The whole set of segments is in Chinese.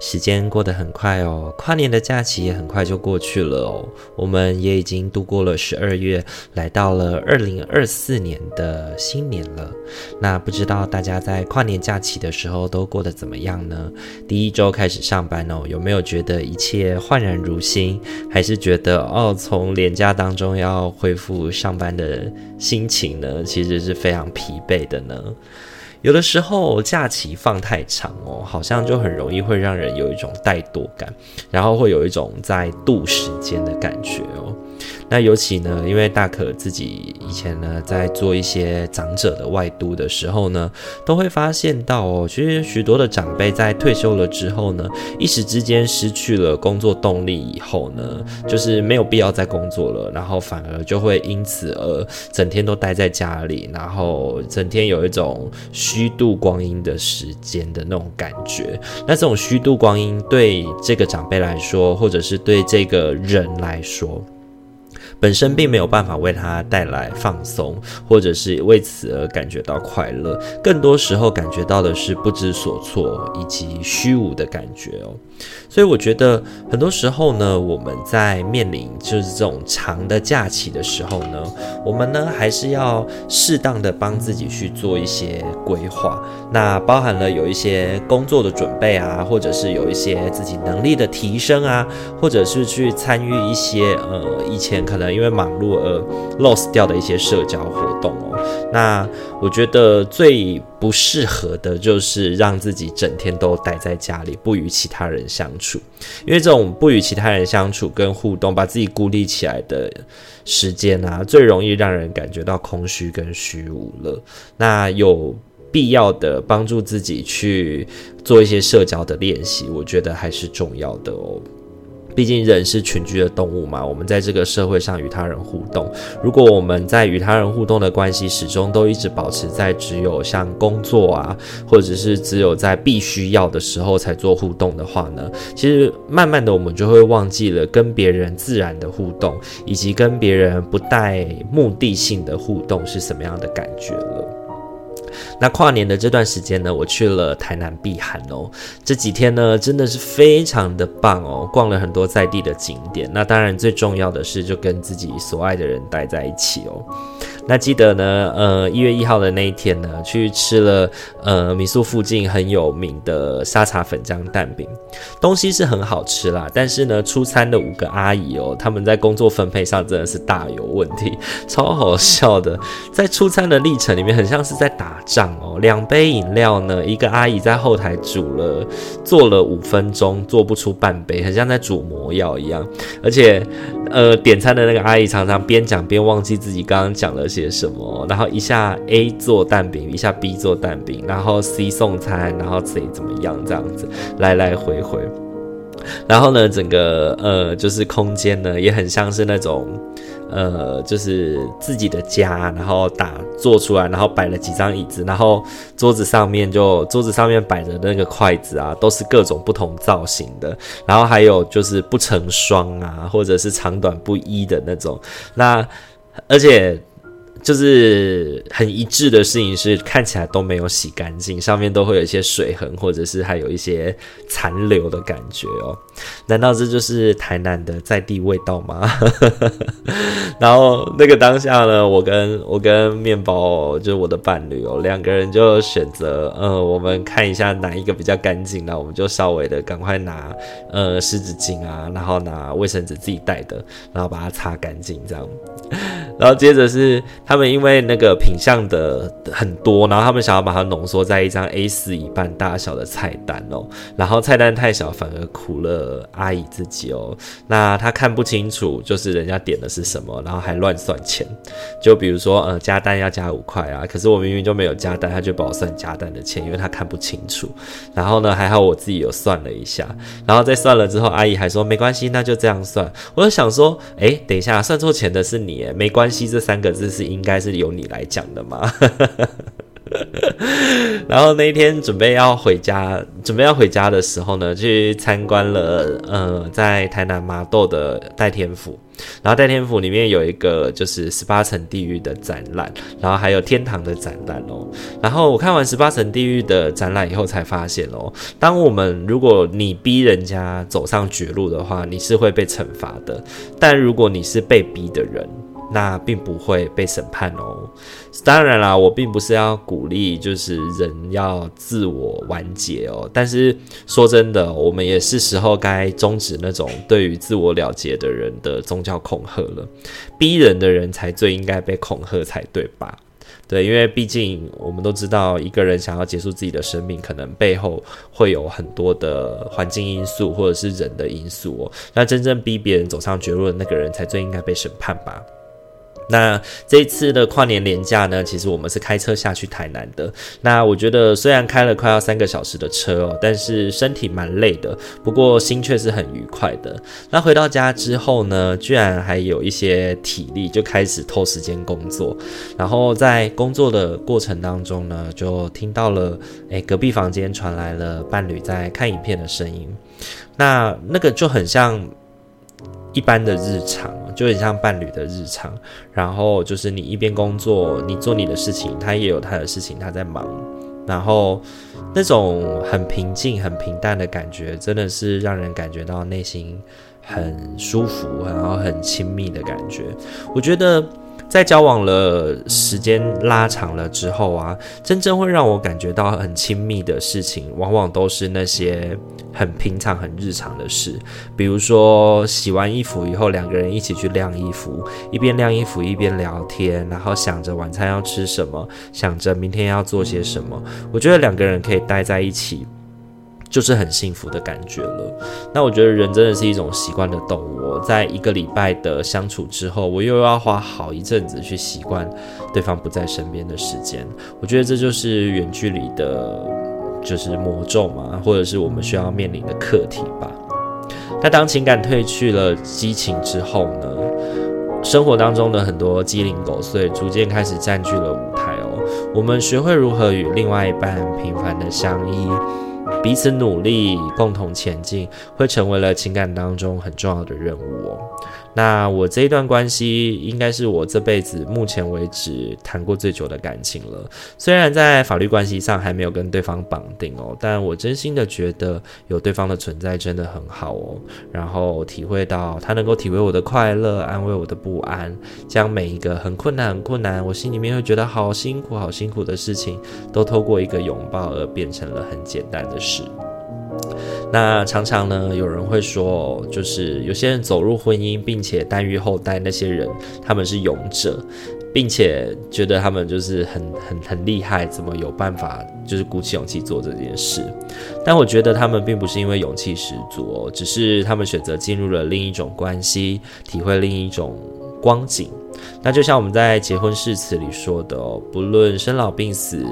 时间过得很快哦，跨年的假期也很快就过去了哦。我们也已经度过了十二月，来到了二零二四年的新年了。那不知道大家在跨年假期的时候都过得怎么样呢？第一周开始上班哦，有没有觉得一切焕然如新？还是觉得哦，从年假当中要恢复上班的心情呢，其实是非常疲惫的呢？有的时候假期放太长哦，好像就很容易会让人有一种怠惰感，然后会有一种在度时间的感觉哦。那尤其呢，因为大可自己以前呢，在做一些长者的外督的时候呢，都会发现到哦，其实许多的长辈在退休了之后呢，一时之间失去了工作动力以后呢，就是没有必要再工作了，然后反而就会因此而整天都待在家里，然后整天有一种虚度光阴的时间的那种感觉。那这种虚度光阴对这个长辈来说，或者是对这个人来说，本身并没有办法为他带来放松，或者是为此而感觉到快乐，更多时候感觉到的是不知所措以及虚无的感觉哦。所以我觉得很多时候呢，我们在面临就是这种长的假期的时候呢，我们呢还是要适当的帮自己去做一些规划，那包含了有一些工作的准备啊，或者是有一些自己能力的提升啊，或者是去参与一些呃以前可能因为忙碌而 lost 掉的一些社交活动哦。那我觉得最不适合的就是让自己整天都待在家里，不与其他人相处，因为这种不与其他人相处跟互动，把自己孤立起来的时间啊，最容易让人感觉到空虚跟虚无了。那有必要的帮助自己去做一些社交的练习，我觉得还是重要的哦。毕竟人是群居的动物嘛，我们在这个社会上与他人互动。如果我们在与他人互动的关系始终都一直保持在只有像工作啊，或者是只有在必须要的时候才做互动的话呢，其实慢慢的我们就会忘记了跟别人自然的互动，以及跟别人不带目的性的互动是什么样的感觉了。那跨年的这段时间呢，我去了台南避寒哦。这几天呢，真的是非常的棒哦，逛了很多在地的景点。那当然最重要的是，就跟自己所爱的人待在一起哦。那记得呢，呃，一月一号的那一天呢，去吃了呃民宿附近很有名的沙茶粉浆蛋饼，东西是很好吃啦。但是呢，出餐的五个阿姨哦，他们在工作分配上真的是大有问题，超好笑的。在出餐的历程里面，很像是在打仗哦。两杯饮料呢，一个阿姨在后台煮了做了五分钟，做不出半杯，很像在煮魔药一样。而且，呃，点餐的那个阿姨常常边讲边忘记自己刚刚讲了些什么，然后一下 A 做蛋饼，一下 B 做蛋饼，然后 C 送餐，然后 C 怎么样这样子来来回回，然后呢，整个呃就是空间呢也很像是那种呃就是自己的家，然后打做出来，然后摆了几张椅子，然后桌子上面就桌子上面摆着那个筷子啊，都是各种不同造型的，然后还有就是不成双啊，或者是长短不一的那种，那而且。就是很一致的事情是，看起来都没有洗干净，上面都会有一些水痕，或者是还有一些残留的感觉哦。难道这就是台南的在地味道吗？然后那个当下呢，我跟我跟面包就是我的伴侣哦，两个人就选择，呃，我们看一下哪一个比较干净，那我们就稍微的赶快拿呃湿纸巾啊，然后拿卫生纸自己带的，然后把它擦干净这样。然后接着是他们因为那个品相的很多，然后他们想要把它浓缩在一张 A4 一半大小的菜单哦，然后菜单太小反而苦了阿姨自己哦。那她看不清楚，就是人家点的是什么，然后还乱算钱。就比如说呃加蛋要加五块啊，可是我明明就没有加蛋，他就帮我算加蛋的钱，因为他看不清楚。然后呢还好我自己有算了一下，然后再算了之后，阿姨还说没关系，那就这样算。我就想说，哎，等一下算错钱的是你，没关关系。这三个字是应该是由你来讲的吗？然后那一天准备要回家，准备要回家的时候呢，去参观了呃，在台南麻豆的戴天府。然后戴天府里面有一个就是十八层地狱的展览，然后还有天堂的展览哦。然后我看完十八层地狱的展览以后，才发现哦，当我们如果你逼人家走上绝路的话，你是会被惩罚的；但如果你是被逼的人，那并不会被审判哦。当然啦，我并不是要鼓励，就是人要自我完结哦。但是说真的，我们也是时候该终止那种对于自我了结的人的宗教恐吓了。逼人的人才最应该被恐吓才对吧？对，因为毕竟我们都知道，一个人想要结束自己的生命，可能背后会有很多的环境因素或者是人的因素哦。那真正逼别人走上绝路的那个人，才最应该被审判吧。那这次的跨年连假呢，其实我们是开车下去台南的。那我觉得虽然开了快要三个小时的车哦，但是身体蛮累的，不过心却是很愉快的。那回到家之后呢，居然还有一些体力，就开始偷时间工作。然后在工作的过程当中呢，就听到了诶，隔壁房间传来了伴侣在看影片的声音。那那个就很像一般的日常。就很像伴侣的日常，然后就是你一边工作，你做你的事情，他也有他的事情，他在忙，然后那种很平静、很平淡的感觉，真的是让人感觉到内心很舒服，然后很亲密的感觉。我觉得。在交往了时间拉长了之后啊，真正会让我感觉到很亲密的事情，往往都是那些很平常、很日常的事。比如说，洗完衣服以后，两个人一起去晾衣服，一边晾衣服一边聊天，然后想着晚餐要吃什么，想着明天要做些什么。我觉得两个人可以待在一起。就是很幸福的感觉了。那我觉得人真的是一种习惯的动物。在一个礼拜的相处之后，我又要花好一阵子去习惯对方不在身边的时间。我觉得这就是远距离的，就是魔咒嘛，或者是我们需要面临的课题吧。那当情感褪去了激情之后呢，生活当中的很多鸡零狗碎逐渐开始占据了舞台哦。我们学会如何与另外一半平凡的相依。彼此努力，共同前进，会成为了情感当中很重要的任务哦。那我这一段关系应该是我这辈子目前为止谈过最久的感情了。虽然在法律关系上还没有跟对方绑定哦，但我真心的觉得有对方的存在真的很好哦。然后体会到他能够体会我的快乐，安慰我的不安，将每一个很困难、很困难，我心里面会觉得好辛苦、好辛苦的事情，都透过一个拥抱而变成了很简单的事。那常常呢，有人会说，就是有些人走入婚姻，并且诞育后代，那些人他们是勇者，并且觉得他们就是很很很厉害，怎么有办法就是鼓起勇气做这件事？但我觉得他们并不是因为勇气十足哦，只是他们选择进入了另一种关系，体会另一种光景。那就像我们在结婚誓词里说的哦，不论生老病死。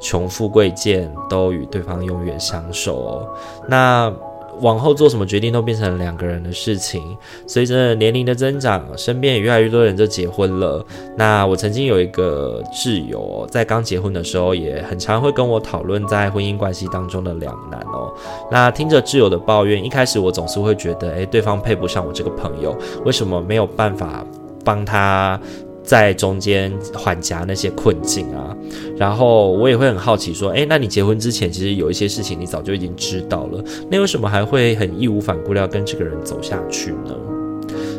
穷富贵贱都与对方永远相守。那往后做什么决定都变成两个人的事情。随着年龄的增长，身边也越来越多人就结婚了。那我曾经有一个挚友，在刚结婚的时候，也很常会跟我讨论在婚姻关系当中的两难哦。那听着挚友的抱怨，一开始我总是会觉得，诶，对方配不上我这个朋友，为什么没有办法帮他？在中间缓夹那些困境啊。然后我也会很好奇说，哎，那你结婚之前其实有一些事情你早就已经知道了，那为什么还会很义无反顾的要跟这个人走下去呢？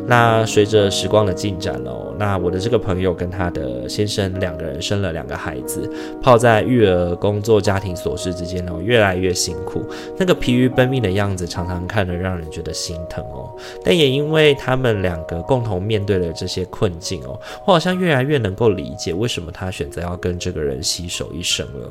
那随着时光的进展哦，那我的这个朋友跟他的先生两个人生了两个孩子，泡在育儿、工作、家庭琐事之间哦，越来越辛苦，那个疲于奔命的样子，常常看得让人觉得心疼哦。但也因为他们两个共同面对了这些困境哦，我好像越来越能够理解为什么他选择要跟这个人携手一生了，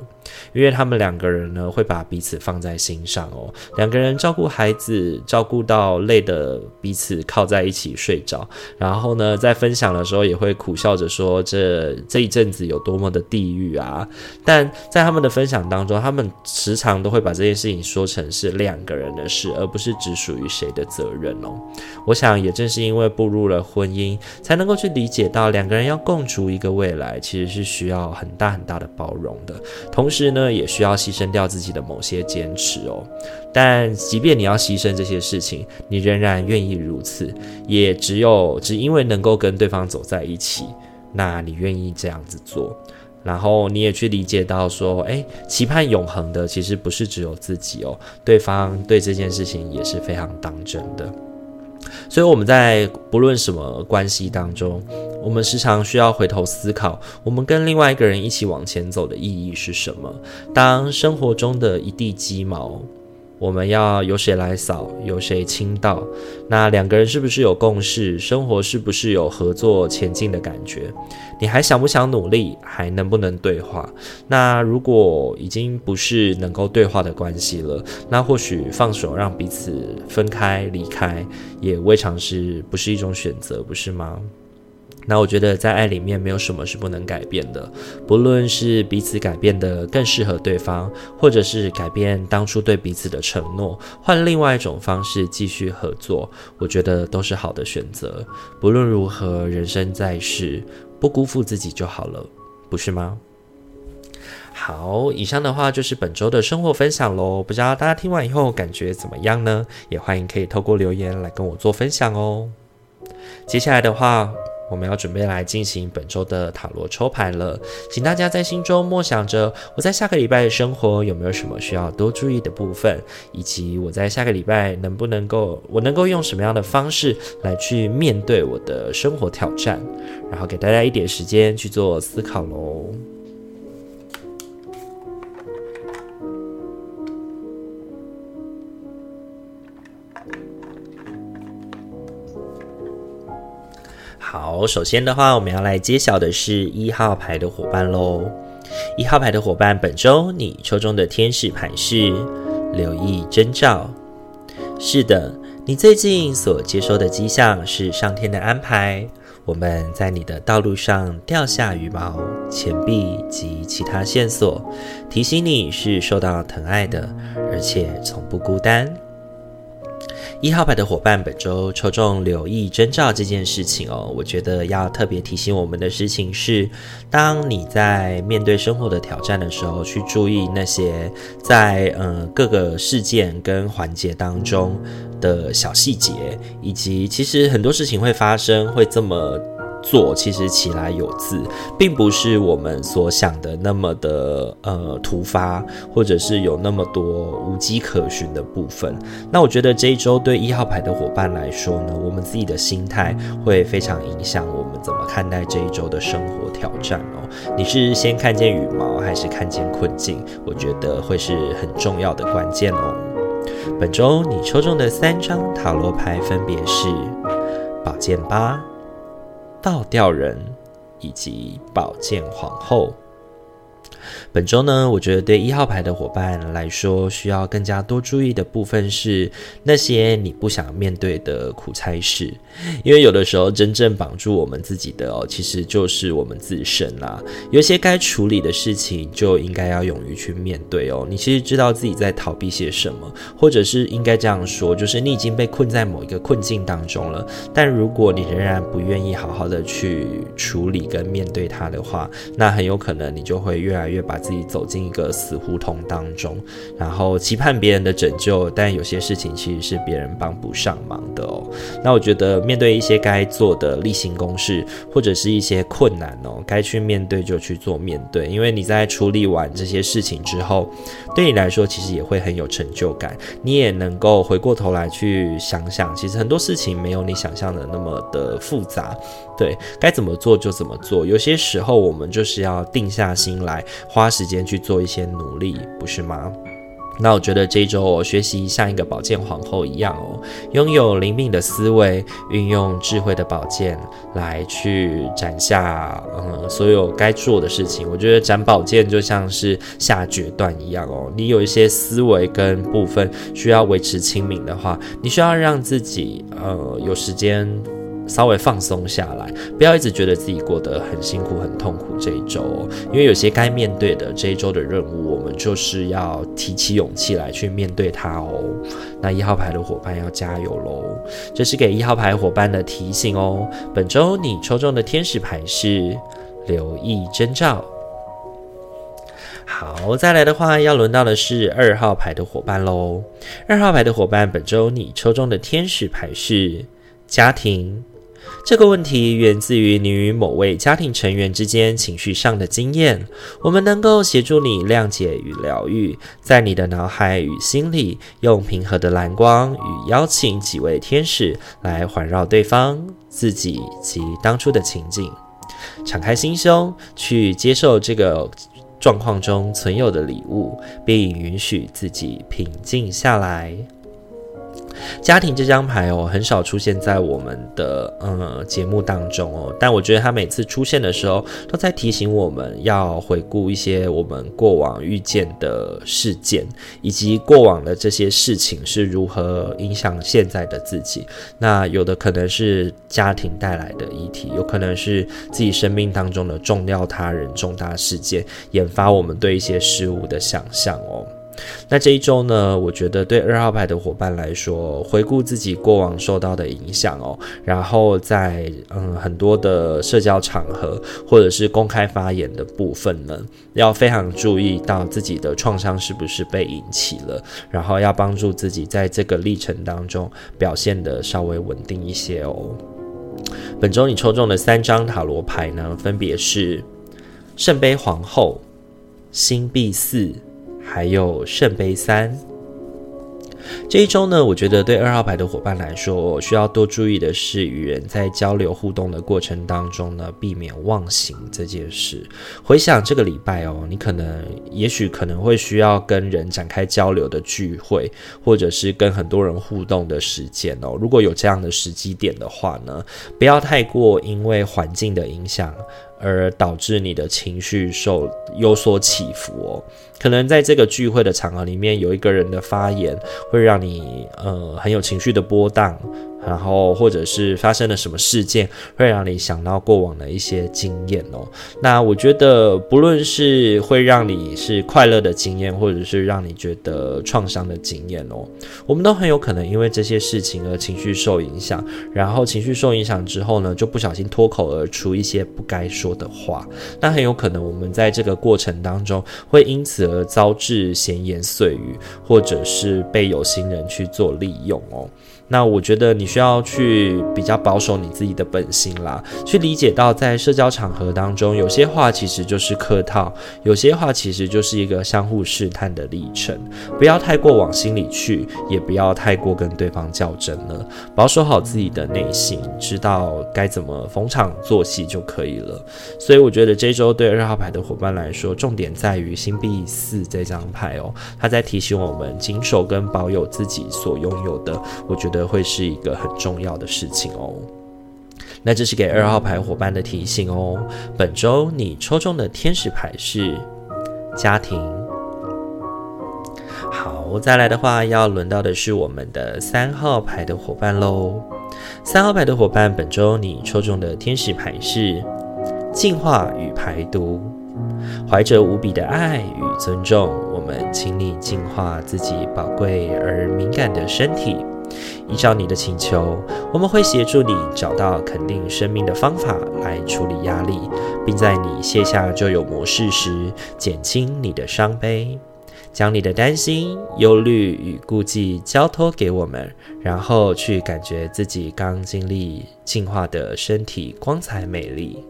因为他们两个人呢会把彼此放在心上哦，两个人照顾孩子，照顾到累的彼此靠在一起睡着，然后呢，在分享的时候也会苦笑着说，这这一阵子有多么的地狱啊！但在他们的分享当中，他们时常都会把这件事情说成是两个人的事，而不是只属于谁的责任哦。我想，也正是因为步入了婚姻，才能够去理解到两个人要共筑一个未来，其实是需要很大很大的包容的，同时呢，也需要牺牲掉自己的某些坚持哦。但即便你要牺牲这些事情，你仍然愿意如此，也只有只因为能够跟对方走在一起，那你愿意这样子做，然后你也去理解到说，诶，期盼永恒的其实不是只有自己哦，对方对这件事情也是非常当真的。所以我们在不论什么关系当中，我们时常需要回头思考，我们跟另外一个人一起往前走的意义是什么？当生活中的一地鸡毛。我们要由谁来扫，由谁倾倒？那两个人是不是有共识？生活是不是有合作前进的感觉？你还想不想努力？还能不能对话？那如果已经不是能够对话的关系了，那或许放手让彼此分开离开，也未尝是不是一种选择，不是吗？那我觉得在爱里面没有什么是不能改变的，不论是彼此改变的更适合对方，或者是改变当初对彼此的承诺，换另外一种方式继续合作，我觉得都是好的选择。不论如何，人生在世，不辜负自己就好了，不是吗？好，以上的话就是本周的生活分享喽。不知道大家听完以后感觉怎么样呢？也欢迎可以透过留言来跟我做分享哦。接下来的话。我们要准备来进行本周的塔罗抽牌了，请大家在心中默想着，我在下个礼拜的生活有没有什么需要多注意的部分，以及我在下个礼拜能不能够，我能够用什么样的方式来去面对我的生活挑战，然后给大家一点时间去做思考喽。好，首先的话，我们要来揭晓的是一号牌的伙伴喽。一号牌的伙伴，本周你抽中的天使牌是留意征兆。是的，你最近所接收的迹象是上天的安排。我们在你的道路上掉下羽毛、钱币及其他线索，提醒你是受到疼爱的，而且从不孤单。一号牌的伙伴，本周抽中留意征兆这件事情哦，我觉得要特别提醒我们的事情是，当你在面对生活的挑战的时候，去注意那些在呃各个事件跟环节当中的小细节，以及其实很多事情会发生，会这么。做其实起来有字，并不是我们所想的那么的呃突发，或者是有那么多无迹可寻的部分。那我觉得这一周对一号牌的伙伴来说呢，我们自己的心态会非常影响我们怎么看待这一周的生活挑战哦。你是先看见羽毛，还是看见困境？我觉得会是很重要的关键哦。本周你抽中的三张塔罗牌分别是宝剑八。倒吊人以及宝剑皇后。本周呢，我觉得对一号牌的伙伴来说，需要更加多注意的部分是那些你不想面对的苦差事，因为有的时候真正绑住我们自己的哦，其实就是我们自身啦。有些该处理的事情，就应该要勇于去面对哦。你其实知道自己在逃避些什么，或者是应该这样说，就是你已经被困在某一个困境当中了。但如果你仍然不愿意好好的去处理跟面对它的话，那很有可能你就会越来越把自己走进一个死胡同当中，然后期盼别人的拯救，但有些事情其实是别人帮不上忙的哦。那我觉得面对一些该做的例行公事，或者是一些困难哦，该去面对就去做面对，因为你在处理完这些事情之后，对你来说其实也会很有成就感，你也能够回过头来去想想，其实很多事情没有你想象的那么的复杂，对，该怎么做就怎么做，有些时候我们就是要定下心来，花时间去做一些努力，不是吗？那我觉得这一周我学习像一个宝剑皇后一样哦，拥有灵敏的思维，运用智慧的宝剑来去斩下嗯所有该做的事情。我觉得斩宝剑就像是下决断一样哦，你有一些思维跟部分需要维持清明的话，你需要让自己呃有时间。稍微放松下来，不要一直觉得自己过得很辛苦、很痛苦这一周，因为有些该面对的这一周的任务，我们就是要提起勇气来去面对它哦。那一号牌的伙伴要加油喽！这是给一号牌伙伴的提醒哦。本周你抽中的天使牌是留意征兆。好，再来的话要轮到的是二号牌的伙伴喽。二号牌的伙伴，本周你抽中的天使牌是家庭。这个问题源自于你与某位家庭成员之间情绪上的经验。我们能够协助你谅解与疗愈，在你的脑海与心里，用平和的蓝光与邀请几位天使来环绕对方、自己及当初的情景。敞开心胸，去接受这个状况中存有的礼物，并允许自己平静下来。家庭这张牌哦，很少出现在我们的呃节目当中哦，但我觉得它每次出现的时候，都在提醒我们要回顾一些我们过往遇见的事件，以及过往的这些事情是如何影响现在的自己。那有的可能是家庭带来的议题，有可能是自己生命当中的重要他人、重大事件，引发我们对一些事物的想象哦。那这一周呢，我觉得对二号牌的伙伴来说，回顾自己过往受到的影响哦，然后在嗯很多的社交场合或者是公开发言的部分呢，要非常注意到自己的创伤是不是被引起了，然后要帮助自己在这个历程当中表现得稍微稳定一些哦。本周你抽中的三张塔罗牌呢，分别是圣杯皇后、星币四。还有圣杯三，这一周呢，我觉得对二号牌的伙伴来说，需要多注意的是，与人在交流互动的过程当中呢，避免忘形这件事。回想这个礼拜哦，你可能也许可能会需要跟人展开交流的聚会，或者是跟很多人互动的时间哦。如果有这样的时机点的话呢，不要太过因为环境的影响。而导致你的情绪受有所起伏哦，可能在这个聚会的场合里面，有一个人的发言会让你呃很有情绪的波荡。然后，或者是发生了什么事件，会让你想到过往的一些经验哦。那我觉得，不论是会让你是快乐的经验，或者是让你觉得创伤的经验哦，我们都很有可能因为这些事情而情绪受影响。然后情绪受影响之后呢，就不小心脱口而出一些不该说的话。那很有可能我们在这个过程当中，会因此而遭致闲言碎语，或者是被有心人去做利用哦。那我觉得你需要去比较保守你自己的本心啦，去理解到在社交场合当中，有些话其实就是客套，有些话其实就是一个相互试探的历程，不要太过往心里去，也不要太过跟对方较真了，保守好自己的内心，知道该怎么逢场作戏就可以了。所以我觉得这周对二号牌的伙伴来说，重点在于星币四这张牌哦，它在提醒我们谨守跟保有自己所拥有的，我觉得。会是一个很重要的事情哦。那这是给二号牌伙伴的提醒哦。本周你抽中的天使牌是家庭。好，再来的话，要轮到的是我们的三号牌的伙伴喽。三号牌的伙伴，本周你抽中的天使牌是净化与排毒。怀着无比的爱与尊重，我们请你净化自己宝贵而敏感的身体。依照你的请求，我们会协助你找到肯定生命的方法来处理压力，并在你卸下旧有模式时，减轻你的伤悲。将你的担心、忧虑与顾忌交托给我们，然后去感觉自己刚经历进化的身体光彩美丽。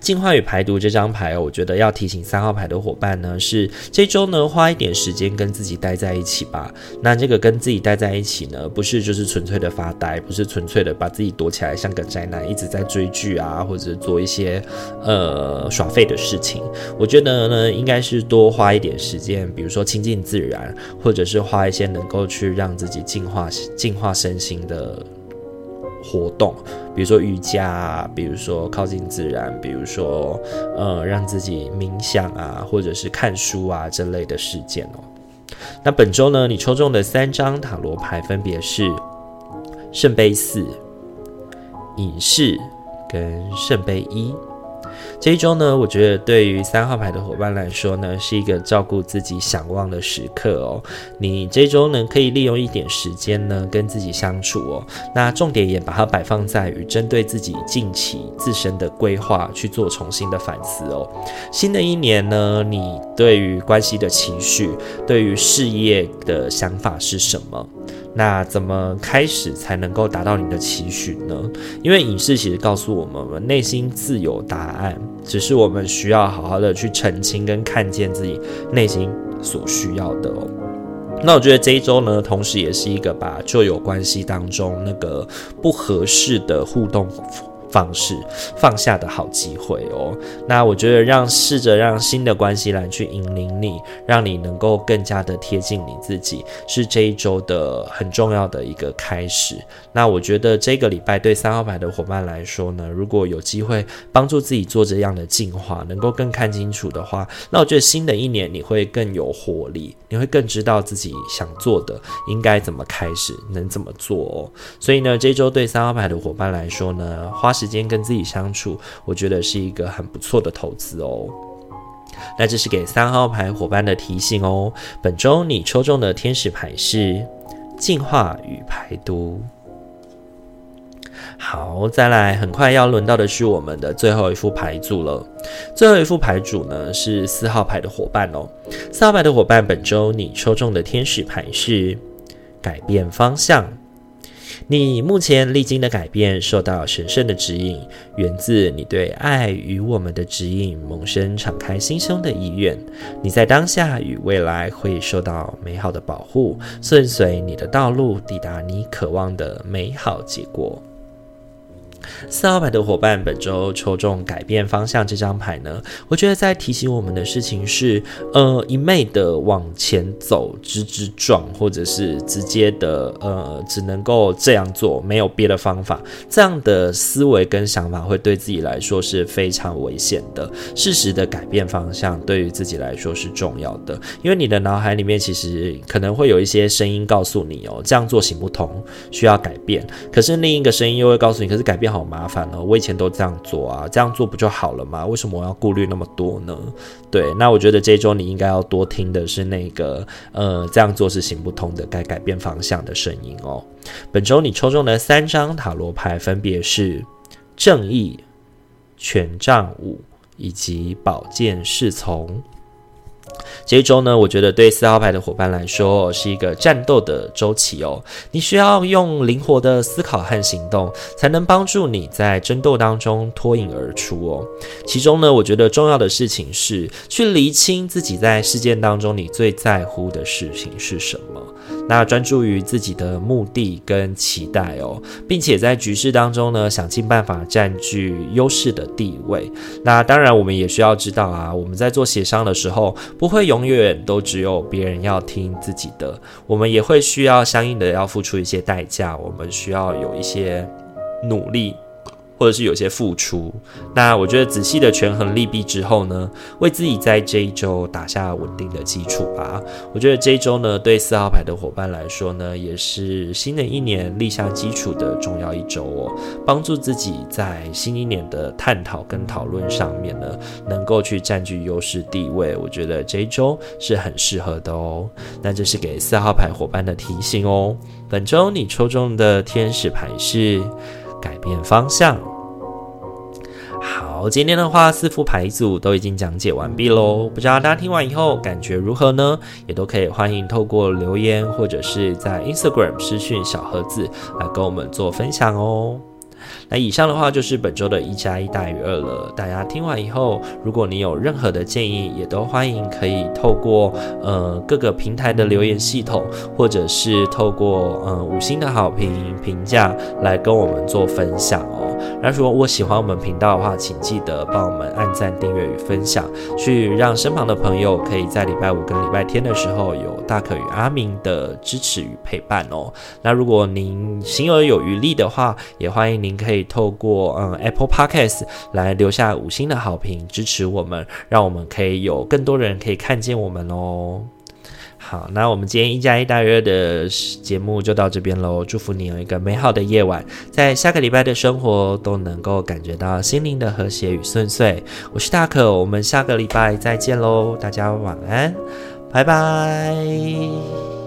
净化与排毒这张牌，我觉得要提醒三号牌的伙伴呢，是这周呢花一点时间跟自己待在一起吧。那这个跟自己待在一起呢，不是就是纯粹的发呆，不是纯粹的把自己躲起来像个宅男，一直在追剧啊，或者做一些呃耍废的事情。我觉得呢，应该是多花一点时间，比如说亲近自然，或者是花一些能够去让自己净化、净化身心的。活动，比如说瑜伽啊，比如说靠近自然，比如说呃让自己冥想啊，或者是看书啊这类的事件哦。那本周呢，你抽中的三张塔罗牌分别是圣杯四、隐士跟圣杯一。这一周呢，我觉得对于三号牌的伙伴来说呢，是一个照顾自己、想望的时刻哦。你这周呢，可以利用一点时间呢，跟自己相处哦。那重点也把它摆放在于针对自己近期自身的规划去做重新的反思哦。新的一年呢，你对于关系的情绪，对于事业的想法是什么？那怎么开始才能够达到你的期许呢？因为影视其实告诉我们，我们内心自有答案，只是我们需要好好的去澄清跟看见自己内心所需要的哦。那我觉得这一周呢，同时也是一个把旧有关系当中那个不合适的互动方式放下的好机会哦。那我觉得让试着让新的关系来去引领你，让你能够更加的贴近你自己，是这一周的很重要的一个开始。那我觉得这个礼拜对三号牌的伙伴来说呢，如果有机会帮助自己做这样的进化，能够更看清楚的话，那我觉得新的一年你会更有活力，你会更知道自己想做的应该怎么开始，能怎么做哦。所以呢，这周对三号牌的伙伴来说呢，花时时间跟自己相处，我觉得是一个很不错的投资哦。那这是给三号牌伙伴的提醒哦。本周你抽中的天使牌是净化与排毒。好，再来，很快要轮到的是我们的最后一副牌组了。最后一副牌组呢，是四号牌的伙伴哦。四号牌的伙伴，本周你抽中的天使牌是改变方向。你目前历经的改变，受到神圣的指引，源自你对爱与我们的指引，萌生敞开心胸的意愿。你在当下与未来会受到美好的保护，顺随你的道路，抵达你渴望的美好结果。四号牌的伙伴，本周抽中改变方向这张牌呢，我觉得在提醒我们的事情是，呃，一昧的往前走，直直撞，或者是直接的，呃，只能够这样做，没有别的方法，这样的思维跟想法会对自己来说是非常危险的。适时的改变方向，对于自己来说是重要的，因为你的脑海里面其实可能会有一些声音告诉你哦，这样做行不通，需要改变。可是另一个声音又会告诉你，可是改变好。好麻烦了，我以前都这样做啊，这样做不就好了吗？为什么我要顾虑那么多呢？对，那我觉得这周你应该要多听的是那个，呃，这样做是行不通的，该改变方向的声音哦。本周你抽中的三张塔罗牌分别是正义、权杖五以及宝剑侍从。这一周呢，我觉得对四号牌的伙伴来说是一个战斗的周期哦。你需要用灵活的思考和行动，才能帮助你在争斗当中脱颖而出哦。其中呢，我觉得重要的事情是去厘清自己在事件当中你最在乎的事情是什么。那专注于自己的目的跟期待哦，并且在局势当中呢，想尽办法占据优势的地位。那当然，我们也需要知道啊，我们在做协商的时候，不会永远都只有别人要听自己的，我们也会需要相应的要付出一些代价，我们需要有一些努力。或者是有些付出，那我觉得仔细的权衡利弊之后呢，为自己在这一周打下稳定的基础吧。我觉得这一周呢，对四号牌的伙伴来说呢，也是新的一年立下基础的重要一周哦，帮助自己在新一年的探讨跟讨论上面呢，能够去占据优势地位。我觉得这一周是很适合的哦。那这是给四号牌伙伴的提醒哦。本周你抽中的天使牌是。改变方向。好，今天的话，四副牌组都已经讲解完毕喽。不知道大家听完以后感觉如何呢？也都可以欢迎透过留言或者是在 Instagram 私讯小盒子来跟我们做分享哦。那以上的话就是本周的一加一大于二了。大家听完以后，如果你有任何的建议，也都欢迎可以透过呃各个平台的留言系统，或者是透过呃五星的好评评价来跟我们做分享哦。那如果我喜欢我们频道的话，请记得帮我们按赞、订阅与分享，去让身旁的朋友可以在礼拜五跟礼拜天的时候有大可与阿明的支持与陪伴哦。那如果您心有有余力的话，也欢迎您可。可以透过嗯 Apple Podcast 来留下五星的好评，支持我们，让我们可以有更多人可以看见我们哦。好，那我们今天一加一大于二的节目就到这边喽。祝福你有一个美好的夜晚，在下个礼拜的生活都能够感觉到心灵的和谐与顺遂。我是大可，我们下个礼拜再见喽，大家晚安，拜拜。